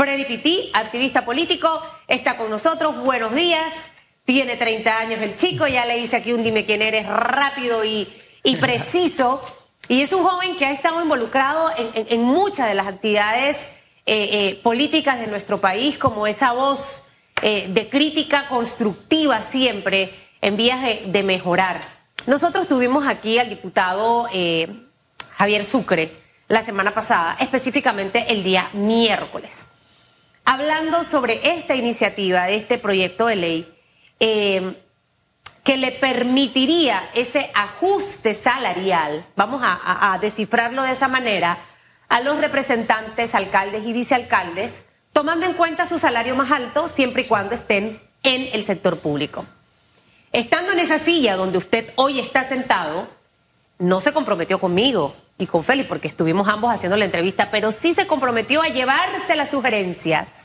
Freddy Pití, activista político, está con nosotros. Buenos días. Tiene 30 años el chico, ya le hice aquí un dime quién eres rápido y, preciso. Y es un joven que ha estado involucrado en, muchas de las actividades eh, eh, políticas de nuestro país, como esa voz eh, de crítica constructiva siempre en vías de, mejorar. Nosotros tuvimos aquí al diputado Javier Sucre la semana pasada, específicamente el día miércoles, hablando sobre esta iniciativa, de este proyecto de ley eh, que le permitiría ese ajuste salarial, vamos a, descifrarlo de esa manera, a los representantes, alcaldes y vicealcaldes, tomando en cuenta su salario más alto siempre y cuando estén en el sector público. Estando en esa silla donde usted hoy está sentado, no se comprometió conmigo y con Félix, porque estuvimos ambos haciendo la entrevista, pero sí se comprometió a llevarse las sugerencias,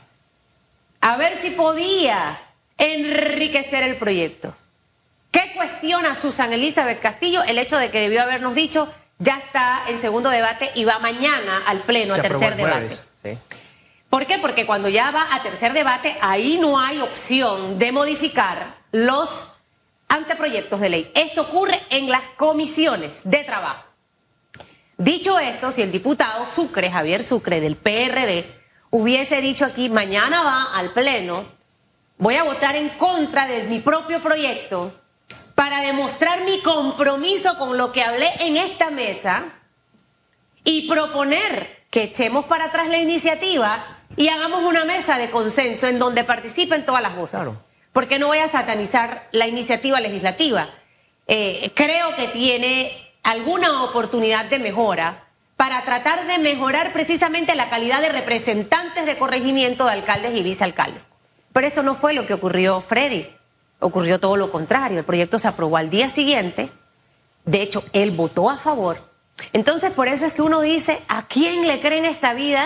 a ver si podía enriquecer el proyecto. ¿Qué cuestiona Susan Elizabeth Castillo? El hecho de que debió habernos dicho ya está en segundo debate y va mañana al pleno a tercer debate. ¿Por qué? Porque cuando ya va a tercer debate, ahí no hay opción de modificar los anteproyectos de ley. Esto ocurre en las comisiones de trabajo. Dicho esto, si el diputado Sucre, Javier Sucre, del PRD, hubiese dicho aquí, mañana va al pleno, voy a votar en contra de mi propio proyecto para demostrar mi compromiso con lo que hablé en esta mesa y proponer que echemos para atrás la iniciativa y hagamos una mesa de consenso en donde participen todas las voces. Porque no voy a satanizar la iniciativa legislativa. Eh, creo que tiene alguna oportunidad de mejora para tratar de mejorar precisamente la calidad de representantes de corregimiento de alcaldes y vicealcaldes. Pero esto no fue lo que ocurrió, Freddy. Ocurrió todo lo contrario. El proyecto se aprobó al día siguiente. De hecho, él votó a favor. Entonces, por eso es que uno dice, ¿a quién le creen esta vida?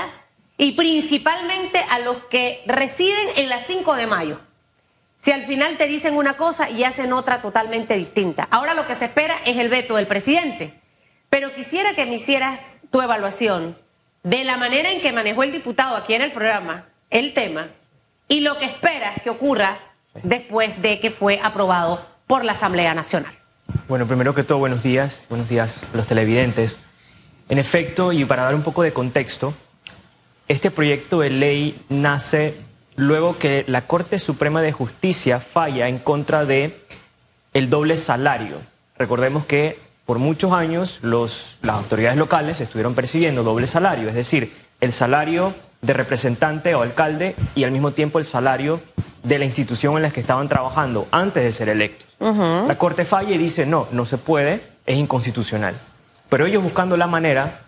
Y principalmente a los que residen en la 5 de mayo. Si al final te dicen una cosa y hacen otra totalmente distinta. Ahora lo que se espera es el veto del presidente. Pero quisiera que me hicieras tu evaluación de la manera en que manejó el diputado aquí en el programa el tema y lo que esperas que ocurra después de que fue aprobado por la Asamblea Nacional. Bueno, primero que todo, buenos días, buenos días a los televidentes. En efecto, y para dar un poco de contexto, este proyecto de ley nace luego que la Corte Suprema de Justicia falla en contra de el doble salario. Recordemos que por muchos años los, las autoridades locales estuvieron percibiendo doble salario, es decir, el salario de representante o alcalde y al mismo tiempo el salario de la institución en la que estaban trabajando antes de ser electos. La Corte falla y dice, no, no se puede, es inconstitucional. Pero ellos buscando la manera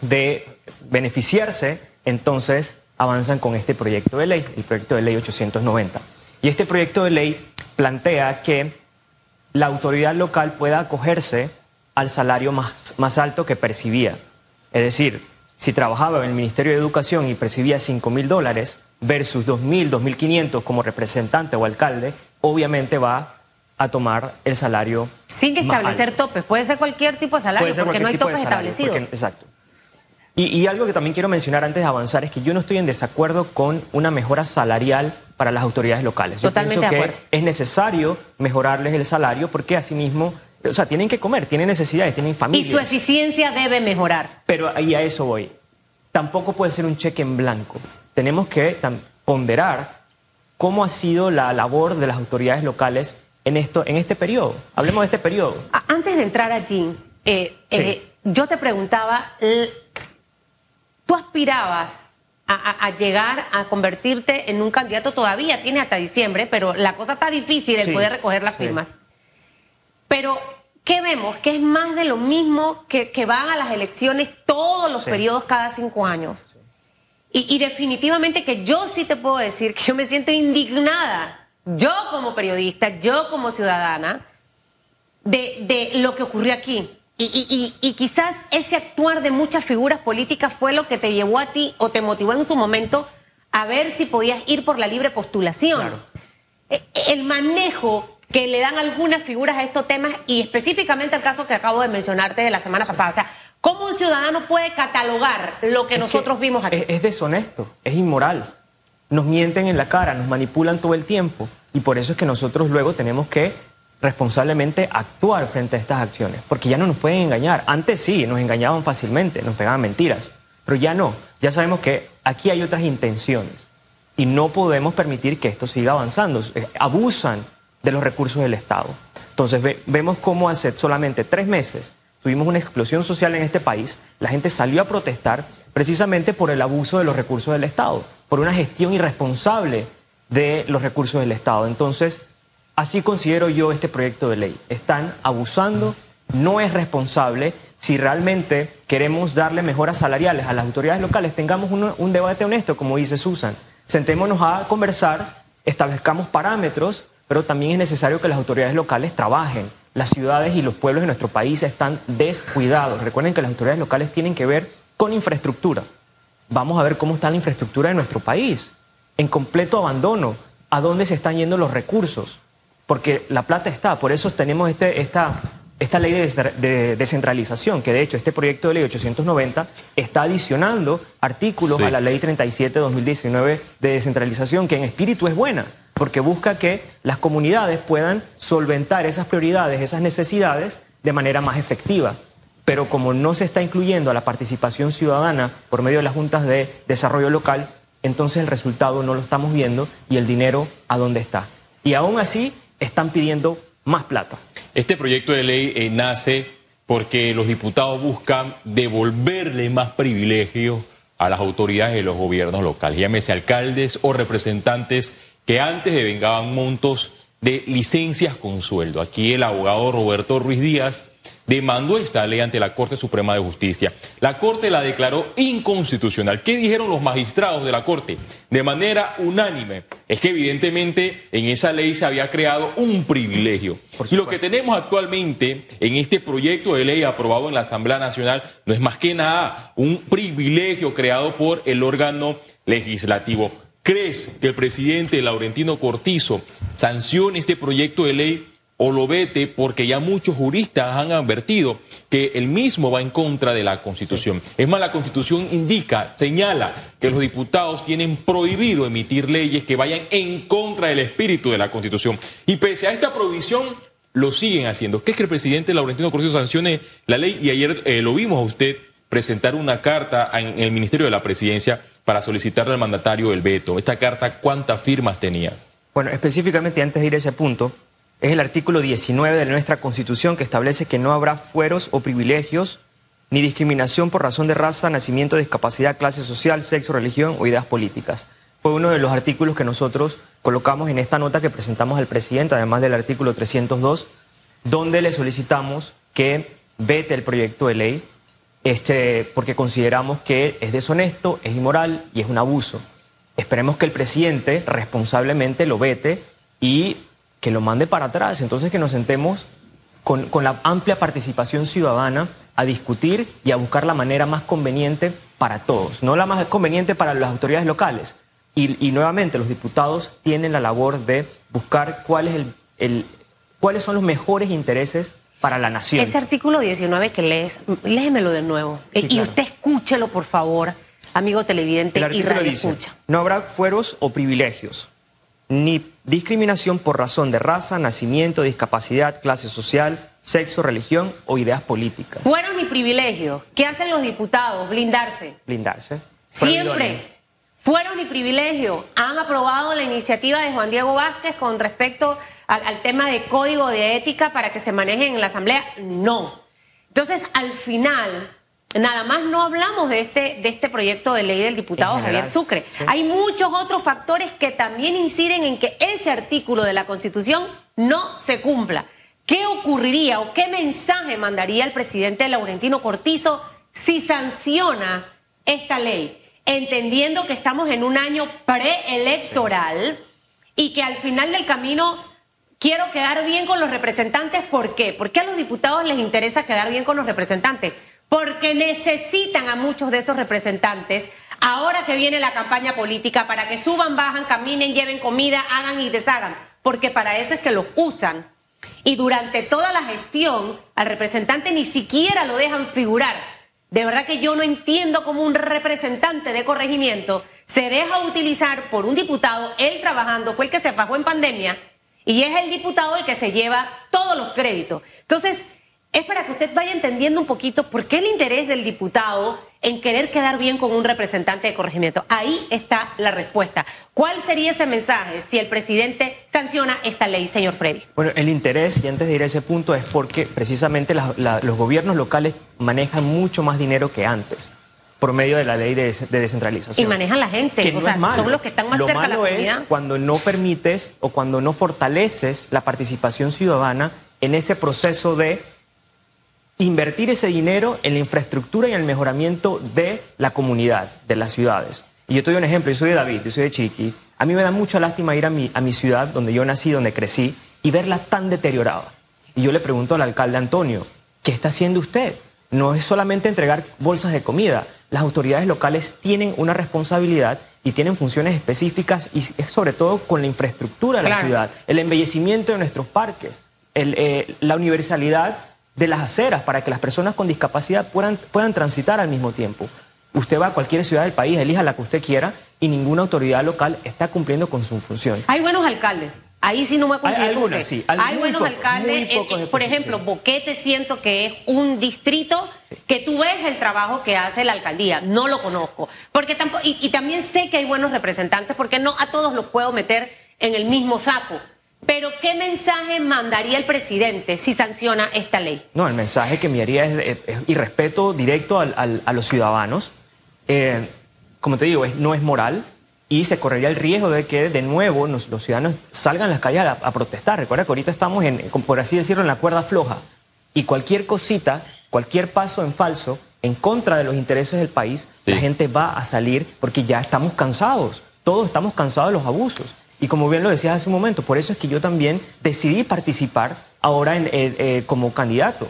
de beneficiarse, entonces avanzan con este proyecto de ley, el proyecto de ley 890. Y este proyecto de ley plantea que la autoridad local pueda acogerse al salario más, más alto que percibía. Es decir, si trabajaba en el Ministerio de Educación y percibía 5 mil dólares versus 2 mil, 2 mil 500 como representante o alcalde, obviamente va a tomar el salario. Sin establecer topes, puede ser cualquier tipo de salario, porque no hay topes establecidos. exacto. Y, algo que también quiero mencionar antes de avanzar es que yo no estoy en desacuerdo con una mejora salarial para las autoridades locales. Yo pienso que es necesario mejorarles el salario porque asimismo o sea, tienen que comer, tienen necesidades, tienen familia. Y su eficiencia debe mejorar. Pero ahí a eso voy. Tampoco puede ser un cheque en blanco. Tenemos que ponderar cómo ha sido la labor de las autoridades locales en, esto, en este periodo. Hablemos de este periodo. Antes de entrar allí, eh, eh, yo te preguntaba, ¿tú aspirabas a, llegar a convertirte en un candidato todavía? Tiene hasta diciembre, pero la cosa está difícil de poder recoger las firmas. Pero, ¿qué vemos? Que es más de lo mismo que, van a las elecciones todos los periodos cada cinco años. Y, definitivamente que yo sí te puedo decir que yo me siento indignada, yo como periodista, yo como ciudadana, de, lo que ocurrió aquí. Y, y, quizás ese actuar de muchas figuras políticas fue lo que te llevó a ti o te motivó en su momento a ver si podías ir por la libre postulación. E, el manejo que le dan algunas figuras a estos temas y específicamente el caso que acabo de mencionarte de la semana pasada. O sea, ¿Cómo un ciudadano puede catalogar lo que nosotros vimos aquí? Es, es deshonesto, es inmoral. Nos mienten en la cara, nos manipulan todo el tiempo y por eso es que nosotros luego tenemos que responsablemente actuar frente a estas acciones, porque ya no nos pueden engañar. Antes sí, nos engañaban fácilmente, nos pegaban mentiras, pero ya no. Ya sabemos que aquí hay otras intenciones y no podemos permitir que esto siga avanzando. Eh, abusan de los recursos del Estado. Entonces vemos cómo hace solamente tres meses tuvimos una explosión social en este país, la gente salió a protestar precisamente por el abuso de los recursos del Estado, por una gestión irresponsable de los recursos del Estado. Entonces, así considero yo este proyecto de ley. Están abusando, no es responsable. Si realmente queremos darle mejoras salariales a las autoridades locales, tengamos un, debate honesto, como dice Susan. Sentémonos a conversar, establezcamos parámetros, pero también es necesario que las autoridades locales trabajen. Las ciudades y los pueblos de nuestro país están descuidados. Recuerden que las autoridades locales tienen que ver con infraestructura. Vamos a ver cómo está la infraestructura de nuestro país, en completo abandono. ¿A dónde se están yendo los recursos? Porque la plata está, por eso tenemos este, esta esta ley de descentralización, que de hecho este proyecto de ley 890 está adicionando artículos a la ley 37-2019 de descentralización, que en espíritu es buena, porque busca que las comunidades puedan solventar esas prioridades, esas necesidades de manera más efectiva. Pero como no se está incluyendo a la participación ciudadana por medio de las juntas de desarrollo local, entonces el resultado no lo estamos viendo y el dinero a dónde está. Y aún así están pidiendo más plata. Este proyecto de ley eh, nace porque los diputados buscan devolverle más privilegios a las autoridades de los gobiernos locales, llámese alcaldes o representantes que antes devengaban montos de licencias con sueldo. Aquí el abogado Roberto Ruiz Díaz demandó esta ley ante la Corte Suprema de Justicia. La Corte la declaró inconstitucional. ¿Qué dijeron los magistrados de la Corte? De manera unánime, es que evidentemente en esa ley se había creado un privilegio. Y lo que tenemos actualmente en este proyecto de ley aprobado en la Asamblea Nacional no es más que nada un privilegio creado por el órgano legislativo. ¿Crees que el presidente Laurentino Cortizo sancione este proyecto de ley o lo vete porque ya muchos juristas han advertido que el mismo va en contra de la Constitución. Es más, la Constitución indica, señala que los diputados tienen prohibido emitir leyes que vayan en contra del espíritu de la Constitución. Y pese a esta prohibición, lo siguen haciendo. ¿Qué es que el presidente Laurentino Cortizo sancione la ley? Y ayer eh, lo vimos a usted presentar una carta en el Ministerio de la Presidencia para solicitarle al mandatario el veto. ¿Esta carta cuántas firmas tenía? Bueno, específicamente antes de ir a ese punto, es el artículo 19 de nuestra Constitución que establece que no habrá fueros o privilegios ni discriminación por razón de raza, nacimiento, discapacidad, clase social, sexo, religión o ideas políticas. Fue uno de los artículos que nosotros colocamos en esta nota que presentamos al presidente, además del artículo 302, donde le solicitamos que vete el proyecto de ley, este, porque consideramos que es deshonesto, es inmoral y es un abuso. Esperemos que el presidente responsablemente lo vete y que lo mande para atrás. Entonces que nos sentemos con, la amplia participación ciudadana a discutir y a buscar la manera más conveniente para todos, no la más conveniente para las autoridades locales. Y, nuevamente los diputados tienen la labor de buscar cuál es el, cuáles son los mejores intereses para la nación. Ese artículo 19 que lees, léemelo de nuevo. y usted escúchelo, por favor, amigo televidente y radio escucha. No habrá fueros o privilegios ni discriminación por razón de raza, nacimiento, discapacidad, clase social, sexo, religión o ideas políticas. Fueron ni privilegios. ¿Qué hacen los diputados? Blindarse. Blindarse. Siempre. Fueron ni privilegio. Han aprobado la iniciativa de Juan Diego Vázquez con respecto al, tema de código de ética para que se manejen en la Asamblea. No. Entonces, al final, Nada más no hablamos de este, de este proyecto de ley del diputado Javier Sucre. Hay muchos otros factores que también inciden en que ese artículo de la Constitución no se cumpla. ¿Qué ocurriría o qué mensaje mandaría el presidente Laurentino Cortizo si sanciona esta ley? Entendiendo que estamos en un año preelectoral y que al final del camino quiero quedar bien con los representantes. ¿Por qué? Porque a los diputados les interesa quedar bien con los representantes porque necesitan a muchos de esos representantes ahora que viene la campaña política para que suban, bajan, caminen, lleven comida, hagan y deshagan, porque para eso es que los usan. Y durante toda la gestión al representante ni siquiera lo dejan figurar. de verdad que yo no entiendo cómo un representante de corregimiento se deja utilizar por un diputado, él trabajando, fue el que se fajó en pandemia, y es el diputado el que se lleva todos los créditos. Entonces, es para que usted vaya entendiendo un poquito por qué el interés del diputado en querer quedar bien con un representante de corregimiento. Ahí está la respuesta. ¿Cuál sería ese mensaje si el presidente sanciona esta ley, señor Freddy? Bueno, el interés, y antes de ir a ese punto, es porque precisamente los gobiernos locales manejan mucho más dinero que antes por medio de la ley de, descentralización. Y manejan la gente, o sea, son los que están más cerca de la comunidad. Es cuando no permites o cuando no fortaleces la participación ciudadana en ese proceso de invertir ese dinero en la infraestructura y en el mejoramiento de la comunidad, de las ciudades. Y yo te doy un ejemplo, yo soy de David, yo soy de Chiqui. A mí me da mucha lástima ir a mi, a mi ciudad, donde yo nací, donde crecí, y verla tan deteriorada. Y yo le pregunto al alcalde Antonio, ¿qué está haciendo usted? No es solamente entregar bolsas de comida. Las autoridades locales tienen una responsabilidad y tienen funciones específicas y sobre todo con la infraestructura de la ciudad, el embellecimiento de nuestros parques, eh, la universalidad de las aceras para que las personas con discapacidad puedan, puedan transitar al mismo tiempo. Usted va a cualquier ciudad del país, elija la que usted quiera y ninguna autoridad local está cumpliendo con su función. Hay buenos alcaldes. Ahí sí no me considero Hay, sí, hay buenos alcaldes. Eh, eh, por ejemplo, Boquete siento que es un distrito que tú ves el trabajo que hace la alcaldía. No lo conozco. Porque tampoco, y, y también sé que hay buenos representantes porque no a todos los puedo meter en el mismo saco. Pero ¿qué mensaje mandaría el presidente si sanciona esta ley? No, el mensaje que enviaría es, irrespeto directo a los ciudadanos. Eh, como te digo, no es moral y se correría el riesgo de que de nuevo los ciudadanos salgan a las calles a, protestar. Recuerda que ahorita estamos, en, por así decirlo, en la cuerda floja y cualquier cosita, cualquier paso en falso en contra de los intereses del país, la gente va a salir porque ya estamos cansados. Todos estamos cansados de los abusos. Y como bien lo decías hace un momento, por eso es que yo también decidí participar ahora en, eh, eh, como candidato.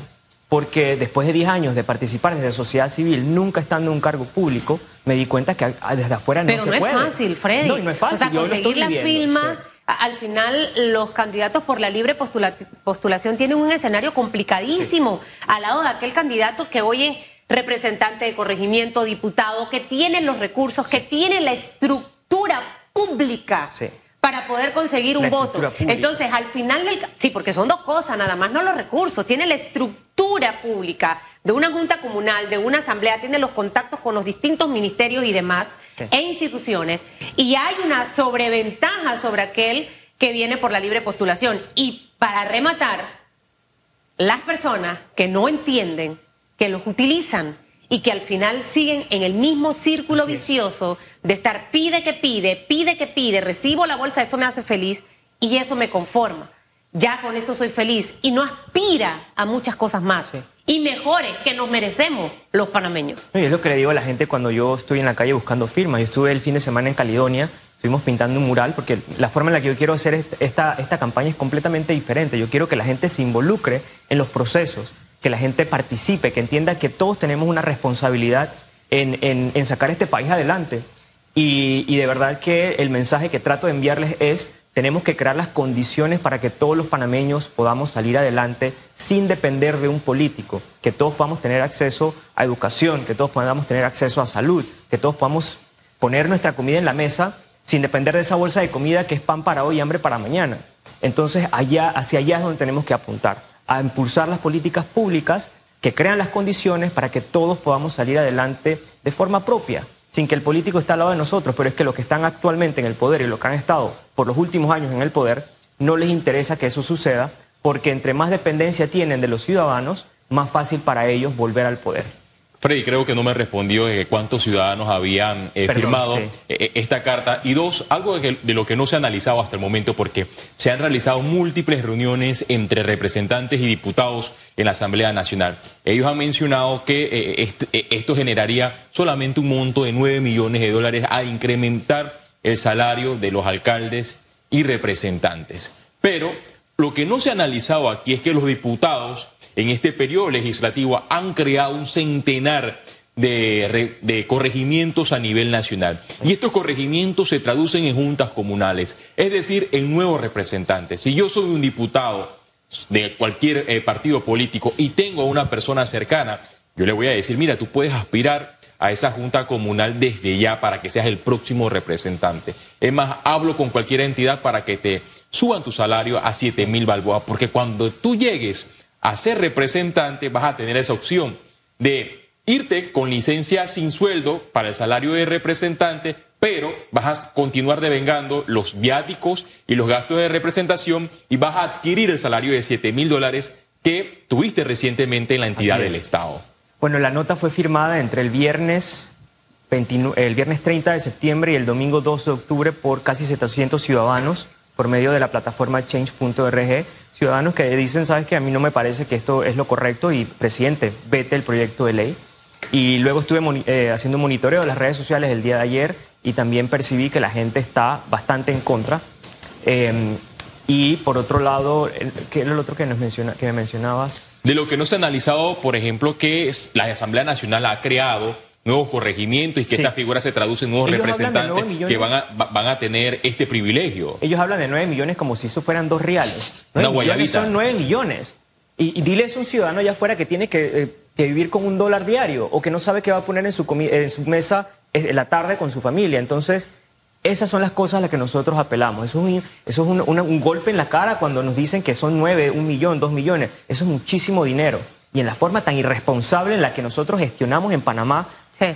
Porque después de 10 años de participar desde sociedad civil, nunca estando en un cargo público, me di cuenta que desde afuera no se puede. Pero no es fácil, Freddy. No, no es fácil. O sea, conseguir la firma... Al final, los candidatos por la libre postulación tienen un escenario complicadísimo al lado de aquel candidato que hoy es representante de corregimiento, diputado, que tiene los recursos, que tiene la estructura pública. Sí para poder conseguir un voto. Entonces, al final del... Sí, porque son dos cosas, nada más, no los recursos, tiene la estructura pública de una junta comunal, de una asamblea, tiene los contactos con los distintos ministerios y demás e instituciones, y hay una sobreventaja sobre aquel que viene por la libre postulación. Y para rematar, las personas que no entienden, que los utilizan y que al final siguen en el mismo círculo vicioso de estar pide que pide, pide que pide, recibo la bolsa, eso me hace feliz y eso me conforma. Ya con eso soy feliz y no aspira a muchas cosas más y mejores que nos merecemos los panameños. es lo que le digo a la gente cuando yo estoy en la calle buscando firmas. Yo estuve el fin de semana en Caledonia, estuvimos pintando un mural porque la forma en la que yo quiero hacer esta, esta campaña es completamente diferente. Yo quiero que la gente se involucre en los procesos que la gente participe, que entienda que todos tenemos una responsabilidad en, sacar este país adelante. Y, de verdad que el mensaje que trato de enviarles es, tenemos que crear las condiciones para que todos los panameños podamos salir adelante sin depender de un político, que todos podamos tener acceso a educación, que todos podamos tener acceso a salud, que todos podamos poner nuestra comida en la mesa sin depender de esa bolsa de comida que es pan para hoy y hambre para mañana. Entonces, allá, hacia allá es donde tenemos que apuntar a impulsar las políticas públicas que crean las condiciones para que todos podamos salir adelante de forma propia, sin que el político esté al lado de nosotros, pero es que los que están actualmente en el poder y los que han estado por los últimos años en el poder, no les interesa que eso suceda, porque entre más dependencia tienen de los ciudadanos, más fácil para ellos volver al poder. Freddy, creo que no me respondió de cuántos ciudadanos habían eh, firmado eh, eh, esta carta. Y dos, algo de, lo que no se ha analizado hasta el momento, porque se han realizado múltiples reuniones entre representantes y diputados en la Asamblea Nacional. Ellos han mencionado que esto generaría solamente un monto de 9 millones de dólares a incrementar el salario de los alcaldes y representantes. Pero lo que no se ha analizado aquí es que los diputados en este periodo legislativo han creado un centenar de, corregimientos a nivel nacional. Y estos corregimientos se traducen en juntas comunales, es decir, en nuevos representantes. Si yo soy un diputado de cualquier eh, partido político y tengo a una persona cercana yo le voy a decir, mira, tú puedes aspirar a esa junta comunal desde ya para que seas el próximo representante. Es más, hablo con cualquier entidad para que te suban tu salario a 7 mil balboas, porque cuando tú llegues a ser representante vas a tener esa opción de irte con licencia sin sueldo para el salario de representante, pero vas a continuar devengando los viáticos y los gastos de representación y vas a adquirir el salario de 7 mil dólares que tuviste recientemente en la entidad del Estado. Bueno, la nota fue firmada entre el viernes, el viernes 30 de septiembre y el domingo 2 de octubre por casi 700 ciudadanos por medio de la plataforma change.org, ciudadanos que dicen, sabes que a mí no me parece que esto es lo correcto y presidente, vete el proyecto de ley. Y luego estuve eh, haciendo monitoreo de las redes sociales el día de ayer y también percibí que la gente está bastante en contra. Em, y por otro lado, ¿qué es lo otro que, nos menciona, que me mencionabas? De lo que no se ha analizado, por ejemplo, que la Asamblea Nacional ha creado nuevos corregimientos y que esta figura se traduce en nuevos representantes que van a, van a tener este privilegio. Ellos hablan de 9 millones como si eso fueran dos reales. 9 millones son 9 millones. Y, dile a un ciudadano allá afuera que tiene que, eh, que, vivir con un dólar diario o que no sabe qué va a poner en su, en su mesa en la tarde con su familia. Entonces, esas son las cosas a las que nosotros apelamos. Eso es, un, eso es un, golpe en la cara cuando nos dicen que son nueve, un millón, dos millones. Eso es muchísimo dinero. Y en la forma tan irresponsable en la que nosotros gestionamos en Panamá,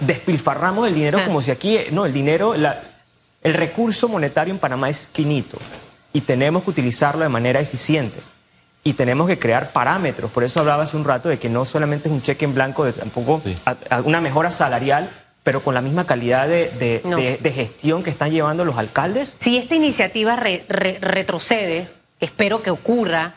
despilfarramos el dinero como si aquí, no, el dinero, el recurso monetario en Panamá es finito y tenemos que utilizarlo de manera eficiente. Y tenemos que crear parámetros. Por eso hablaba hace un rato de que no solamente es un cheque en blanco, de tampoco una mejora salarial, pero con la misma calidad de, gestión que están llevando los alcaldes? Si esta iniciativa retrocede, espero que ocurra,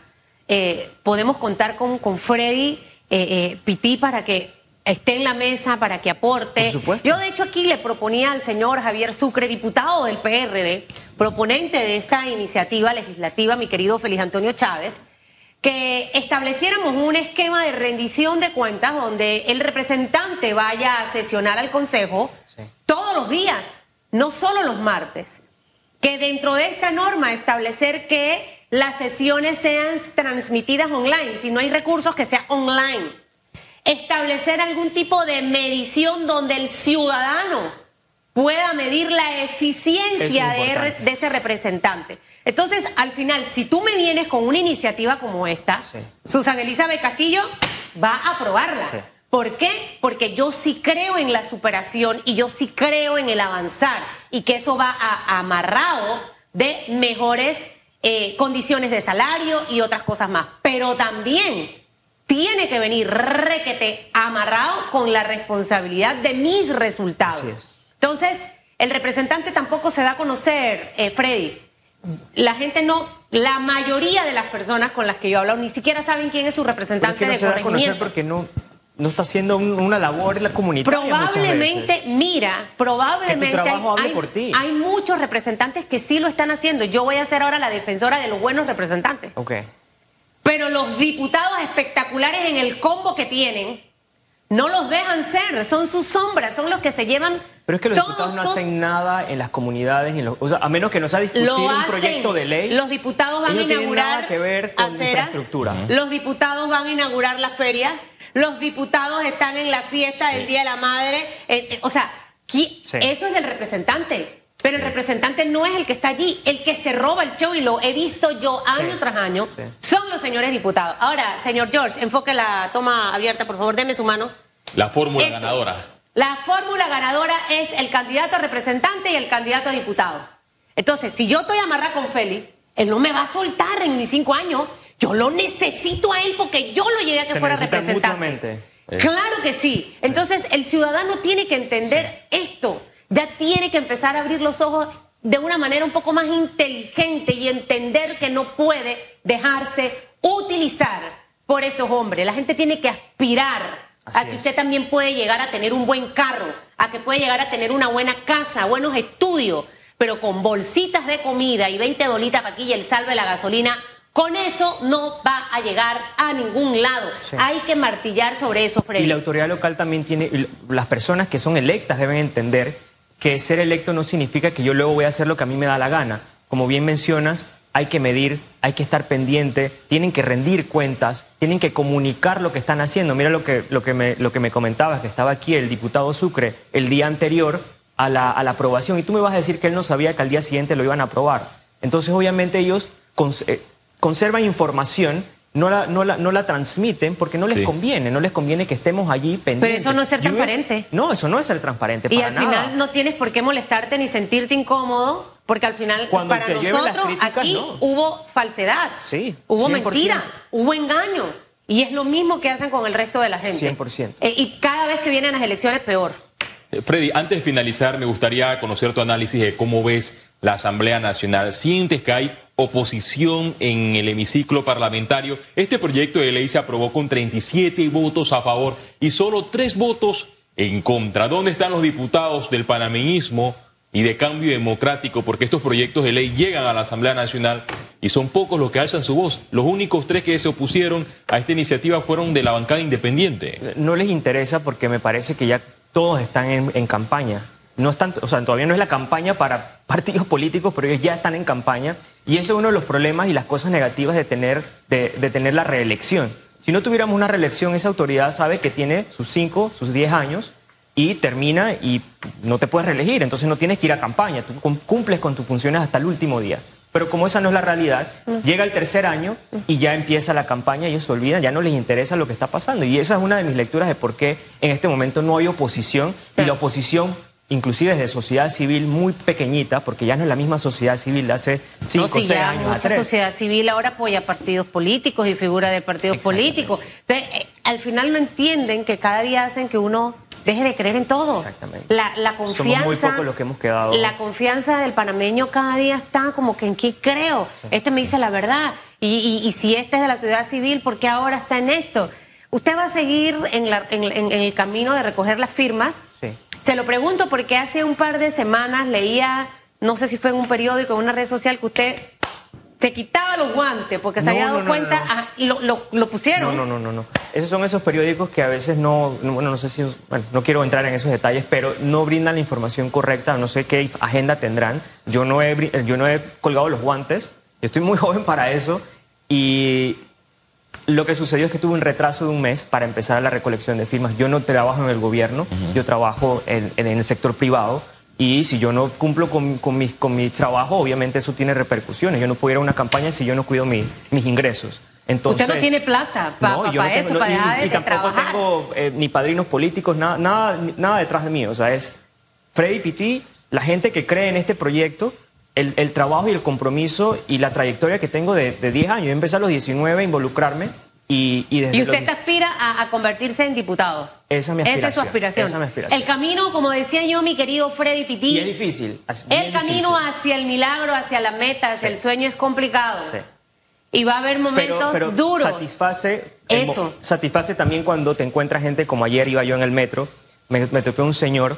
eh, podemos contar con, con Freddy eh, eh para que esté en la mesa, para que aporte. Yo de hecho aquí le proponía al señor Javier Sucre, diputado del PRD, proponente de esta iniciativa legislativa, mi querido Félix Antonio Chávez, que estableciéramos un esquema de rendición de cuentas donde el representante vaya a sesionar al Consejo todos los días, no solo los martes. Que dentro de esta norma establecer que las sesiones sean transmitidas online, si no hay recursos que sea online. Establecer algún tipo de medición donde el ciudadano pueda medir la eficiencia de ese representante. Entonces, al final, si tú me vienes con una iniciativa como esta, Susan Elizabeth Castillo va a aprobarla. ¿Por qué? Porque yo sí creo en la superación y yo sí creo en el avanzar y que eso va amarrado de mejores eh, condiciones de salario y otras cosas más. Pero también tiene que venir requete amarrado con la responsabilidad de mis resultados. Entonces, el representante tampoco se da a conocer, eh, Freddy la gente no, la mayoría de las personas con las que yo hablo ni siquiera saben quién es su representante no de corregimiento. porque no, no está haciendo una labor en la comunidad. Probablemente, mira, probablemente hay, hay, muchos representantes que sí lo están haciendo. Yo voy a ser ahora la defensora de los buenos representantes. Ok. Pero los diputados espectaculares en el combo que tienen no los dejan ser, son sus sombras, son los que se llevan. Pero es que los diputados no hacen nada en las comunidades, o sea, a menos que nos ha discutido un proyecto de ley. Los diputados van a inaugurar nada que ver con infraestructura. Los diputados van a inaugurar la feria. Los diputados están en la fiesta del Día de la Madre. Eh, eh, o sea, eso es del representante. Pero el representante no es el que está allí, el que se roba el show y lo he visto yo año tras año, son los señores diputados. Ahora, señor George, enfoque la toma abierta, por favor, deme su mano. La fórmula ganadora. La fórmula ganadora es el candidato a representante y el candidato a diputado. Entonces, si yo estoy amarrada con Félix, él no me va a soltar en mis cinco años. Yo lo necesito a él porque yo lo llegué a que fuera representante. Claro que sí. Entonces, el ciudadano tiene que entender esto ya tiene que empezar a abrir los ojos de una manera un poco más inteligente y entender que no puede dejarse utilizar por estos hombres. La gente tiene que aspirar a que usted también puede llegar a tener un buen carro, a que puede llegar a tener una buena casa, buenos estudios, pero con bolsitas de comida y 20 dolitas para aquí y el salve la gasolina, con eso no va a llegar a ningún lado. Hay que martillar sobre eso, Freddy. Y la autoridad local también tiene, las personas que son electas deben entender que ser electo no significa que yo luego voy a hacer lo que a mí me da la gana. Como bien mencionas, hay que medir, hay que estar pendiente, tienen que rendir cuentas, tienen que comunicar lo que están haciendo. Mira lo que, lo que, me, lo que me comentabas, que estaba aquí el diputado Sucre el día anterior a la, a la aprobación y tú me vas a decir que él no sabía que al día siguiente lo iban a aprobar. Entonces, obviamente ellos eh, conservan información, no la, no, la, no la transmiten porque no les Sí. conviene, no les conviene que estemos allí pendientes. eso no es ser US transparente. no, eso no es ser transparente Y para al nada. final no tienes por qué molestarte ni sentirte incómodo, porque al final Cuando para te lleven las nosotros críticas, aquí no. hubo falsedad, Sí, hubo 100%. mentira, hubo engaño. Y es lo mismo que hacen con el resto de la gente. 100%. Eh, y cada vez que vienen las elecciones, peor. Eh, Freddy, antes de finalizar, me gustaría conocer tu análisis de cómo ves la Asamblea Nacional. ¿Sientes que hay oposición en el hemiciclo parlamentario? Este proyecto de ley se aprobó con 37 votos a favor y solo 3 votos en contra. ¿Dónde están los diputados del panameñismo y de cambio democrático? Porque estos proyectos de ley llegan a la Asamblea Nacional y son pocos los que alzan su voz. Los únicos tres que se opusieron a esta iniciativa fueron de la bancada independiente. no les interesa porque me parece que ya todos están en campaña. No están, o sea, todavía no es la campaña para partidos políticos, pero ellos ya están en campaña. Y eso es uno de los problemas y las cosas negativas de tener, de, de tener la reelección. Si no tuviéramos una reelección, esa autoridad sabe que tiene sus 5, sus 10 años y termina y no te puedes reelegir. Entonces no tienes que ir a campaña. Tú cum- cumples con tus funciones hasta el último día. Pero como esa no es la realidad, llega el tercer año y ya empieza la campaña, ellos se olvidan, ya no les interesa lo que está pasando. Y esa es una de mis lecturas de por qué en este momento no hay oposición Sí. y la oposición, inclusive desde sociedad civil muy pequeñita, porque ya no es la misma sociedad civil de hace cinco No, si seis años mucha atrás. sociedad civil ahora apoya partidos políticos y figura de partidos políticos. Entonces, eh, al final no entienden que cada día hacen que uno deje de creer en todo. Exactamente. La, la Somos confianza. muy pocos los que hemos quedado. La confianza del panameño cada día está como que en qué creo. Este me dice la verdad. Y, y- y si este es de la sociedad civil, ¿por qué ahora está en esto? Usted va a seguir en, la- en- en- en el camino de recoger las firmas. Se lo pregunto porque hace un par de semanas leía, no sé si fue en un periódico o en una red social, que usted se quitaba los guantes porque se No, había dado no, cuenta, ah, lo, lo- lo pusieron. No, no, no, no, no. Esos son esos periódicos que a veces no, no- bueno, no sé si, bueno, no quiero entrar en esos detalles, pero no brindan la información correcta, no sé qué agenda tendrán. Yo no he, yo no he colgado los guantes, yo estoy muy joven para eso y lo que sucedió es que tuve un retraso de un mes para empezar la recolección de firmas. Yo no trabajo en el gobierno, yo trabajo en, en el sector privado. Y si yo no cumplo con, con, mi, con mi trabajo, obviamente eso tiene repercusiones. Yo no puedo ir a una campaña si yo no cuido mi- mis ingresos. Entonces, Usted no tiene plata para no, yo no eso, para y- dejar de, y, tampoco trabajar. tengo eh, ni padrinos políticos, nada, nada, nada detrás de mí. O sea, es Freddy Piti, la gente que cree en este proyecto, el, el trabajo y el compromiso y la trayectoria que tengo de, de 10 años. Yo empecé a los 19 a involucrarme y, y desde Y usted los te aspira a, a convertirse en diputado. Esa es mi Esa es su aspiración, aspiración. esa es mi aspiración. El camino, como decía yo, mi querido Freddy Pití, Y es difícil. es el camino difícil. hacia el milagro, hacia la meta, hacia Sí. el sueño es complicado. Sí. Y va a haber momentos pero, pero duros. Satisface, mo- Eso. satisface también cuando te encuentras gente como ayer iba yo en el metro, me, me topé un señor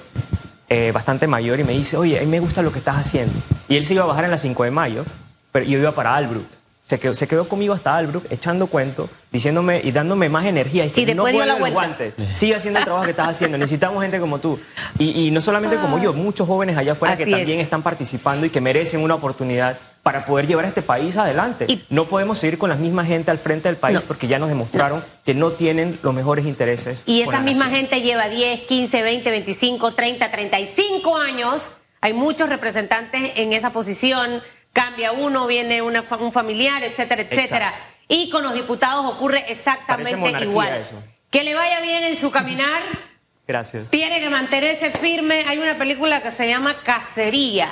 eh, bastante mayor y me dice, oye, a mí me gusta lo que estás haciendo. Y él se iba a bajar en la 5 de mayo, pero yo iba para Albrook. Se quedó, se quedó conmigo hasta Albrook, echando cuentos, diciéndome y dándome más energía. Es que Y después no cuelgues los guantes, sigue haciendo el trabajo que estás haciendo. Necesitamos gente como tú. Y, y no solamente como yo, muchos jóvenes allá afuera que Así es. también están participando y que merecen una oportunidad para poder llevar a este país adelante. Y- no podemos seguir con la misma gente al frente del país No. porque ya nos demostraron que no tienen los mejores intereses. Y esa misma nación. gente lleva 10, 15, 20, 25, 30, 35 años. Hay muchos representantes en esa posición. Cambia uno, viene una un familiar, etcétera, etcétera. Exacto. Y con los diputados ocurre exactamente igual. eso. Que le vaya bien en su caminar. Gracias. Tiene que mantenerse firme. Hay una película que se llama Cacería.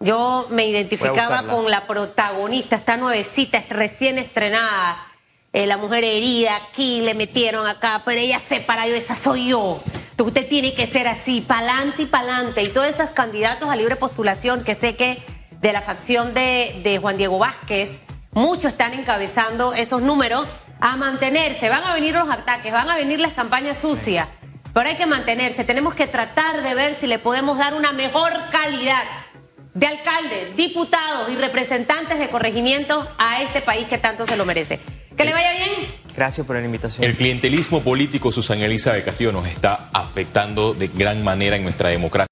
Yo me identificaba con la protagonista, esta nuevecita, es recién estrenada. Eh, la mujer herida, aquí le metieron acá, pero ella se paró, esa soy yo. Entonces, Usted tiene que ser así, pa'lante y pa'lante. Y todos esos candidatos a libre postulación, que sé que de la facción de, de Juan Diego Vázquez, muchos están encabezando esos números a mantenerse. Van a venir los ataques, van a venir las campañas sucias, pero hay que mantenerse. Tenemos que tratar de ver si le podemos dar una mejor calidad de alcaldes, diputados y representantes de corregimientos a este país que tanto se lo merece. Que le vaya bien. Gracias por la invitación. El clientelismo político, Susana Elisa de Castillo, nos está afectando de gran manera en nuestra democracia.